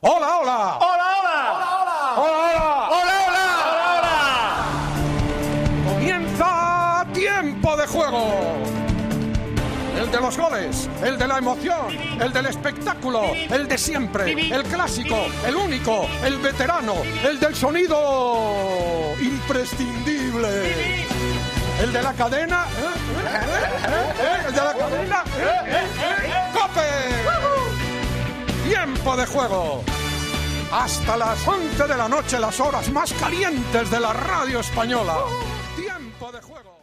¡Hola, hola! ¡Hola, hola! ¡Hola, hola! ¡Hola, hola! ¡Comienza tiempo de juego! El de los goles, el de la emoción, el del espectáculo, el de siempre, el clásico, el único, el veterano, el del sonido imprescindible. El de la cadena. ¿eh? ¿Eh? ¿Eh? ¿Eh? El de la cadena. ¿eh? ¿Eh? ¿Eh? ¡Cope! Tiempo de juego. Hasta las 11 de la noche, las horas más calientes de la radio española. Tiempo de juego.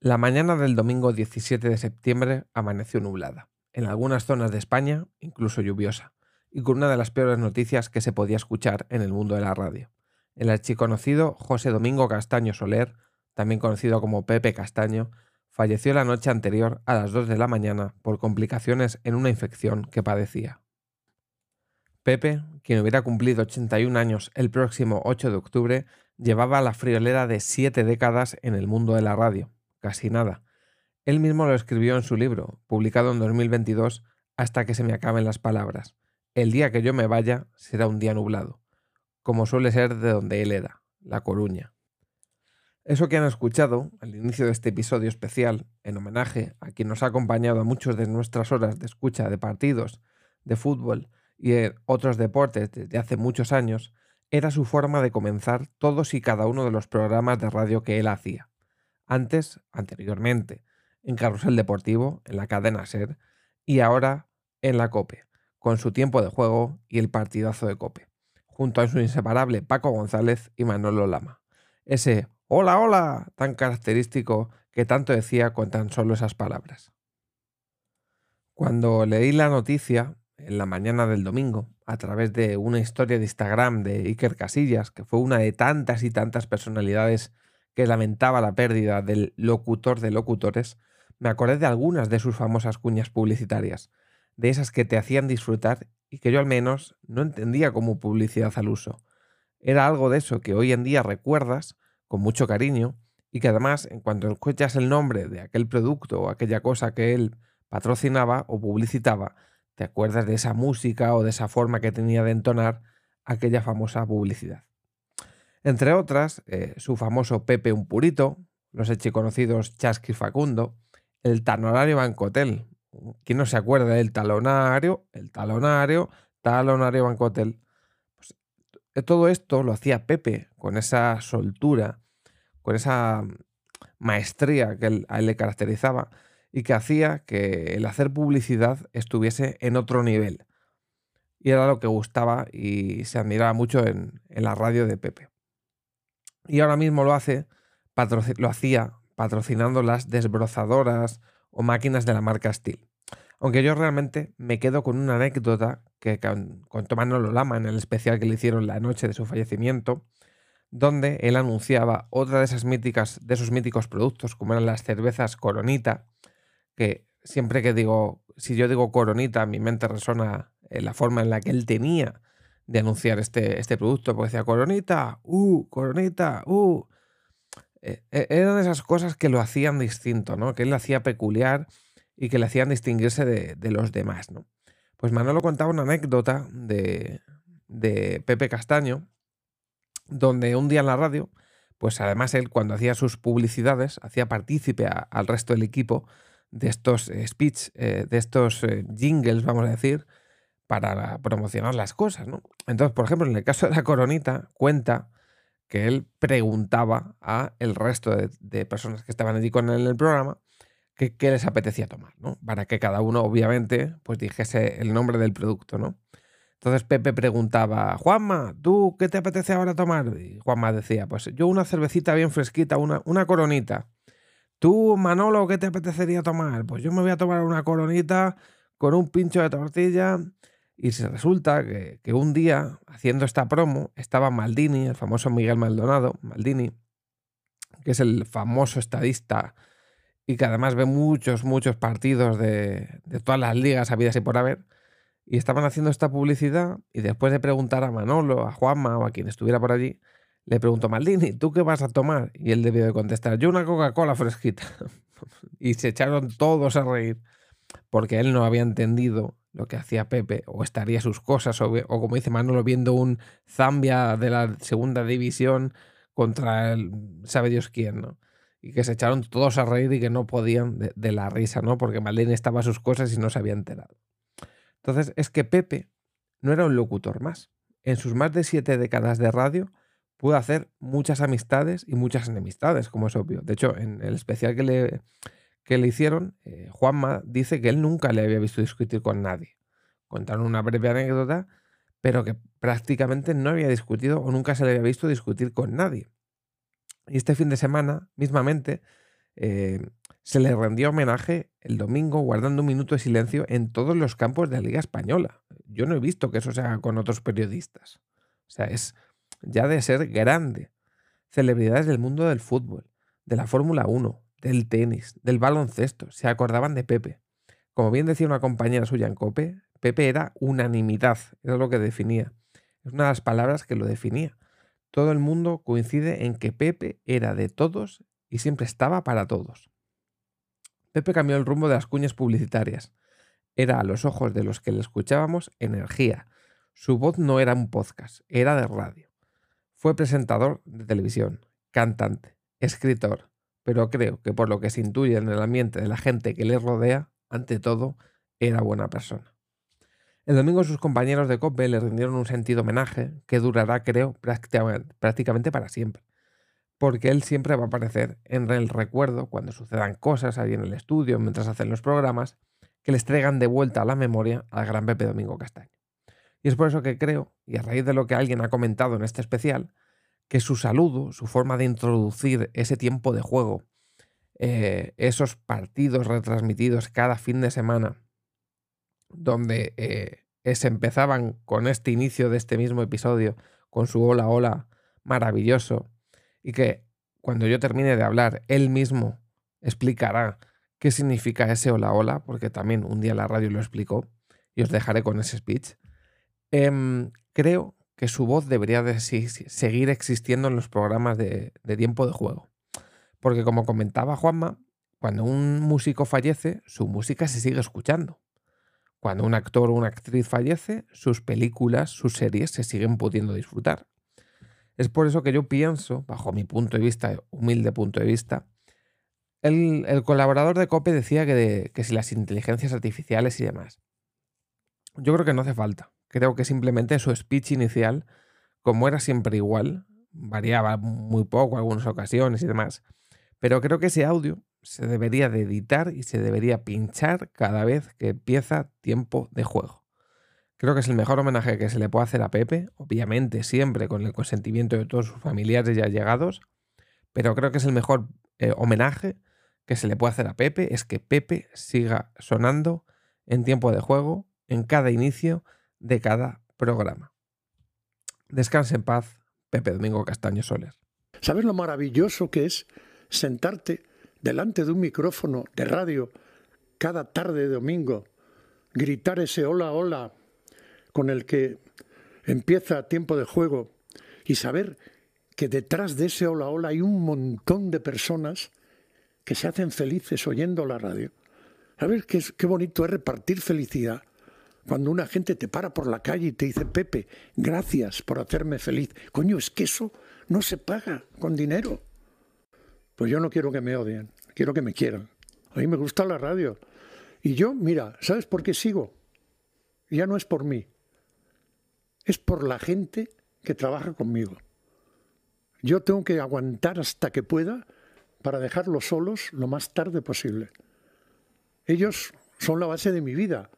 La mañana del domingo 17 de septiembre amaneció nublada. En algunas zonas de España, incluso lluviosa. Y con una de las peores noticias que se podía escuchar en el mundo de la radio. El archiconocido José Domingo Castaño Soler también conocido como Pepe Castaño, falleció la noche anterior a las 2 de la mañana por complicaciones en una infección que padecía. Pepe, quien hubiera cumplido 81 años el próximo 8 de octubre, llevaba la friolera de siete décadas en el mundo de la radio, casi nada. Él mismo lo escribió en su libro, publicado en 2022, Hasta que se me acaben las palabras. El día que yo me vaya será un día nublado, como suele ser de donde él era, La Coruña. Eso que han escuchado al inicio de este episodio especial, en homenaje a quien nos ha acompañado a muchas de nuestras horas de escucha de partidos, de fútbol y de otros deportes desde hace muchos años, era su forma de comenzar todos y cada uno de los programas de radio que él hacía. Antes, anteriormente, en Carrusel Deportivo, en la cadena Ser, y ahora en la Cope, con su tiempo de juego y el partidazo de Cope, junto a su inseparable Paco González y Manolo Lama. Ese hola, hola tan característico que tanto decía con tan solo esas palabras. Cuando leí la noticia en la mañana del domingo, a través de una historia de Instagram de Iker Casillas, que fue una de tantas y tantas personalidades que lamentaba la pérdida del locutor de locutores, me acordé de algunas de sus famosas cuñas publicitarias, de esas que te hacían disfrutar y que yo al menos no entendía como publicidad al uso. Era algo de eso que hoy en día recuerdas con mucho cariño y que además en cuanto escuchas el nombre de aquel producto o aquella cosa que él patrocinaba o publicitaba, te acuerdas de esa música o de esa forma que tenía de entonar aquella famosa publicidad. Entre otras, eh, su famoso Pepe un Purito, los conocidos Chasqui Facundo, el talonario Bancotel. ¿Quién no se acuerda del talonario? El talonario, talonario Bancotel. Pues, eh, todo esto lo hacía Pepe con esa soltura, con esa maestría que a él le caracterizaba y que hacía que el hacer publicidad estuviese en otro nivel. Y era lo que gustaba y se admiraba mucho en, la radio de Pepe. Y ahora mismo lo hace, lo hacía patrocinando las desbrozadoras o máquinas de la marca Steel. Aunque yo realmente me quedo con una anécdota que contó Manolo Lama en el especial que le hicieron la noche de su fallecimiento, donde él anunciaba otra de esas míticas, de esos míticos productos, como eran las cervezas Coronita, siempre que digo, si yo digo Coronita, mi mente resona en la forma en la que él tenía de anunciar este, este producto, porque decía Coronita, uh, Coronita, uh. Eh, eh, eran esas cosas que lo hacían distinto, ¿no? Que él lo hacía peculiar y que le hacían distinguirse de, los demás, ¿no? Pues Manolo contaba una anécdota de, de Pepe Castaño, donde un día en la radio, pues además él cuando hacía sus publicidades, hacía partícipe al resto del equipo de estos eh, speech, eh, de estos eh, jingles, vamos a decir, para promocionar las cosas, ¿no? Entonces, por ejemplo, en el caso de la coronita, cuenta que él preguntaba a el resto de, personas que estaban allí con él en el programa qué les apetecía tomar, ¿no? Para que cada uno, obviamente, pues dijese el nombre del producto, ¿no? Entonces Pepe preguntaba, Juanma, ¿tú qué te apetece ahora tomar? Y Juanma decía, pues yo una cervecita bien fresquita, una, una coronita. Tú, Manolo, ¿qué te apetecería tomar? Pues yo me voy a tomar una coronita con un pincho de tortilla. Y se resulta que, un día, haciendo esta promo, estaba Maldini, el famoso Miguel Maldonado, Maldini, que es el famoso estadista y que además ve muchos, muchos partidos de, de todas las ligas habidas y por haber. Y estaban haciendo esta publicidad y después de preguntar a Manolo, a Juanma o a quien estuviera por allí, le preguntó Maldini, ¿tú qué vas a tomar? Y él debió de contestar, yo una Coca-Cola fresquita. y se echaron todos a reír. porque él no había entendido lo que hacía Pepe, o estaría sus cosas, o, o como dice Manolo, viendo un Zambia de la segunda división contra el sabe Dios quién, ¿no? Y que se echaron todos a reír y que no podían de, la risa, ¿no? Porque Maldini estaba sus cosas y no se había enterado. Entonces, es que Pepe no era un locutor más. En sus más de siete décadas de radio, pudo hacer muchas amistades y muchas enemistades, como es obvio. De hecho, en el especial que le, que le hicieron, eh, Juanma dice que él nunca le había visto discutir con nadie. Contaron una breve anécdota, pero que prácticamente no había discutido o nunca se le había visto discutir con nadie. Y este fin de semana, mismamente, eh, se le rendió homenaje el domingo guardando un minuto de silencio en todos los campos de la Liga Española. Yo no he visto que eso se haga con otros periodistas. O sea, es ya de ser grande. Celebridades del mundo del fútbol, de la Fórmula 1, del tenis, del baloncesto, se acordaban de Pepe. Como bien decía una compañera suya en Cope, Pepe era unanimidad, era lo que definía. Es una de las palabras que lo definía. Todo el mundo coincide en que Pepe era de todos y siempre estaba para todos. Pepe cambió el rumbo de las cuñas publicitarias. Era a los ojos de los que le escuchábamos energía. Su voz no era un podcast, era de radio. Fue presentador de televisión, cantante, escritor, pero creo que por lo que se intuye en el ambiente de la gente que le rodea, ante todo, era buena persona. El domingo sus compañeros de COPE le rindieron un sentido homenaje que durará, creo, prácticamente para siempre, porque él siempre va a aparecer en el recuerdo cuando sucedan cosas ahí en el estudio, mientras hacen los programas, que les traigan de vuelta a la memoria al gran Pepe Domingo Castaño. Y es por eso que creo, y a raíz de lo que alguien ha comentado en este especial, que su saludo, su forma de introducir ese tiempo de juego, eh, esos partidos retransmitidos cada fin de semana, donde eh, se empezaban con este inicio de este mismo episodio, con su hola hola maravilloso, y que cuando yo termine de hablar, él mismo explicará qué significa ese hola hola, porque también un día la radio lo explicó, y os dejaré con ese speech. Em, creo que su voz debería de seguir existiendo en los programas de, tiempo de juego. Porque como comentaba Juanma, cuando un músico fallece, su música se sigue escuchando. Cuando un actor o una actriz fallece, sus películas, sus series se siguen pudiendo disfrutar. Es por eso que yo pienso, bajo mi punto de vista, humilde punto de vista, el, colaborador de COPE decía que si las inteligencias artificiales y demás. Yo creo que no hace falta. Creo que simplemente su speech inicial, como era siempre igual, variaba muy poco algunas ocasiones y demás, pero creo que ese audio se debería de editar y se debería pinchar cada vez que empieza tiempo de juego. Creo que es el mejor homenaje que se le puede hacer a Pepe, obviamente siempre con el consentimiento de todos sus familiares ya llegados, pero creo que es el mejor eh, homenaje que se le puede hacer a Pepe, es que Pepe siga sonando en tiempo de juego, en cada inicio de cada programa. Descanse en paz, Pepe Domingo Castaño Soler. ¿Sabes lo maravilloso que es sentarte delante de un micrófono de radio cada tarde de domingo, gritar ese hola, hola con el que empieza tiempo de juego y saber que detrás de ese hola, hola hay un montón de personas que se hacen felices oyendo la radio? ¿Sabes qué, qué bonito es repartir felicidad? Cuando una gente te para por la calle y te dice, Pepe, gracias por hacerme feliz. Coño, es que eso no se paga con dinero. Pues yo no quiero que me odien, quiero que me quieran. A mí me gusta la radio. Y yo, mira, ¿sabes por qué sigo? Ya no es por mí, es por la gente que trabaja conmigo. Yo tengo que aguantar hasta que pueda para dejarlos solos lo más tarde posible. Ellos son la base de mi vida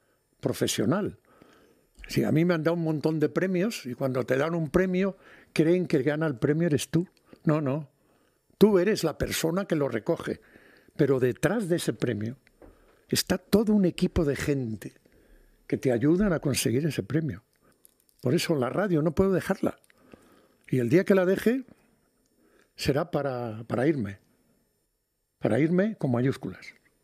profesional. Si a mí me han dado un montón de premios y cuando te dan un premio creen que gana el premio eres tú. No, no. Tú eres la persona que lo recoge. Pero detrás de ese premio está todo un equipo de gente que te ayudan a conseguir ese premio. Por eso la radio no puedo dejarla. Y el día que la deje será para, para irme. Para irme con mayúsculas.